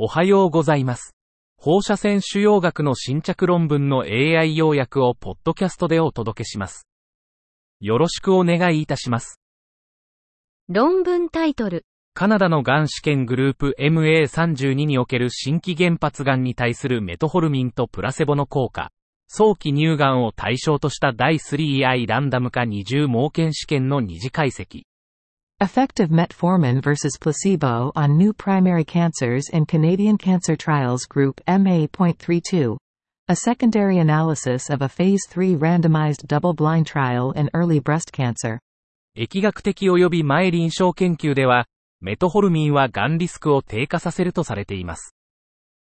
おはようございます。放射線腫瘍学の新着論文の AI 要約をポッドキャストでお届けします。よろしくお願いいたします。論文タイトル。カナダのがん試験グループ MA32 における新規原発がんに対するメトホルミンとプラセボの効果。早期乳がんを対象とした第 3i ランダム化二重盲検試験の二次解析。Effective metformin versus placebo on new primary cancers in Canadian Cancer Trials Group MA.32. A secondary analysis of a Phase 3 randomized double-blind trial in early breast cancer. 疫学的及び前臨床研究では、メトホルミンはがんリスクを低下させるとされています。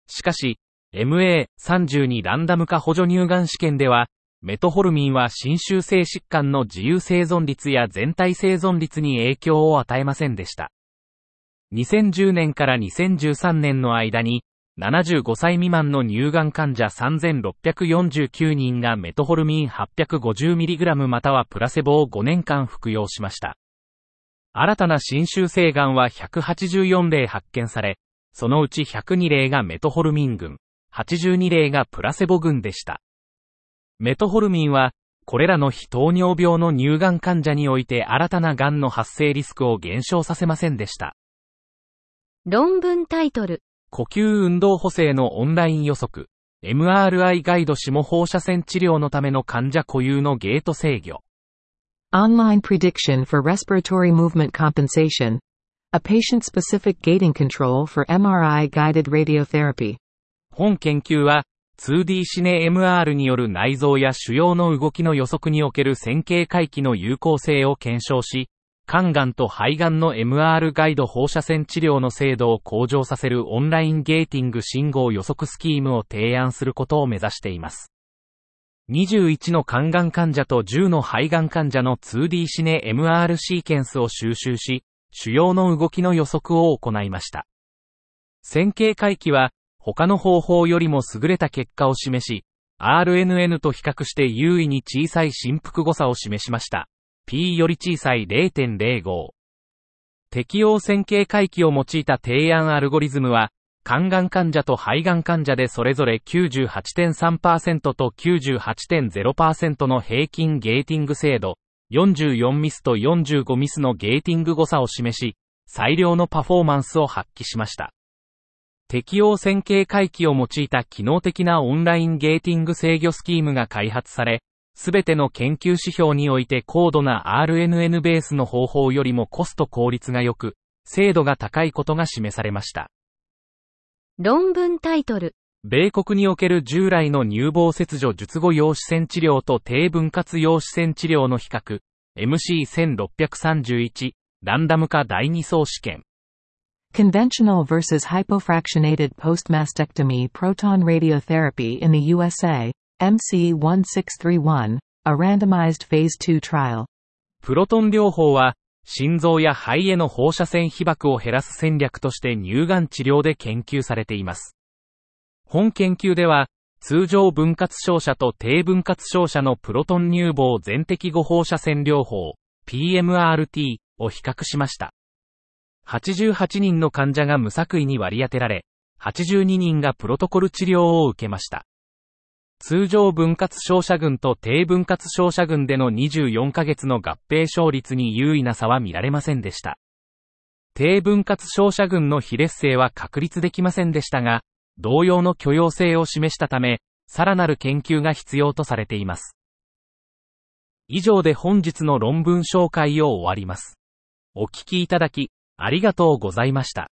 しかし、MA32 ランダム化補助乳がん試験では、 メトホルミンは侵襲性疾患の自由生存率や全体生存率に影響を与えませんでした。2010年から2013年の間に、75歳未満の乳がん患者3649人がメトホルミン 850mg またはプラセボを5年間服用しました。新たな侵襲性がんは184例発見され、そのうち102例がメトホルミン群、82例がプラセボ群でした。メトホルミンは、これらの非糖尿病の乳がん患者において新たながんの発生リスクを減少させませんでした。論文タイトル。呼吸運動補正のオンライン予測、MRI ガイド下放射線治療のための患者固有のゲート制御。Online prediction for respiratory movement compensation. A patient-specific gating control for MRI-guided radiotherapy. 本研究は、2D シネ MR による内臓や腫瘍の動きの予測における線形回帰の有効性を検証し、肝がんと肺がんの MR ガイド放射線治療の精度を向上させるオンラインゲーティング信号予測スキームを提案することを目指しています。21の肝がん患者と10の肺がん患者の 2D シネ MR シーケンスを収集し、腫瘍の動きの予測を行いました。線形回帰は、他の方法よりも優れた結果を示し、RNN と比較して優位に小さい振幅誤差を示しました。P より小さい0.05。適応線形回帰を用いた提案アルゴリズムは、肝がん患者と肺がん患者でそれぞれ98.3%と98.0%の平均ゲーティング精度、44ミスと45ミスのゲーティング誤差を示し、最良のパフォーマンスを発揮しました。適応線形回帰を用いた機能的なオンラインゲーティング制御スキームが開発され、すべての研究指標において高度な RNN ベースの方法よりもコスト効率が良く、精度が高いことが示されました。論文タイトル。米国における従来の乳房切除術後陽子線治療と低分割陽子線治療の比較、MC1631、ランダム化第2層試験。Conventional versus hypofractionated post-mastectomy proton radiotherapy in the USA. MC1631. A randomized phase 2 trial. プロトン療法は、心臓や肺への放射線被曝を減らす戦略として乳がん治療で研究されています。本研究では、通常分割照射と低分割照射のプロトン乳房全摘後放射線療法、PMRT を比較しました。88人の患者が無作為に割り当てられ、82人がプロトコル治療を受けました。通常分割照射群と低分割照射群での24ヶ月の合併症率に優位な差は見られませんでした。低分割照射群の非劣性は確立できませんでしたが、同様の許容性を示したため、さらなる研究が必要とされています。以上で本日の論文紹介を終わります。お聞きいただき、ありがとうございました。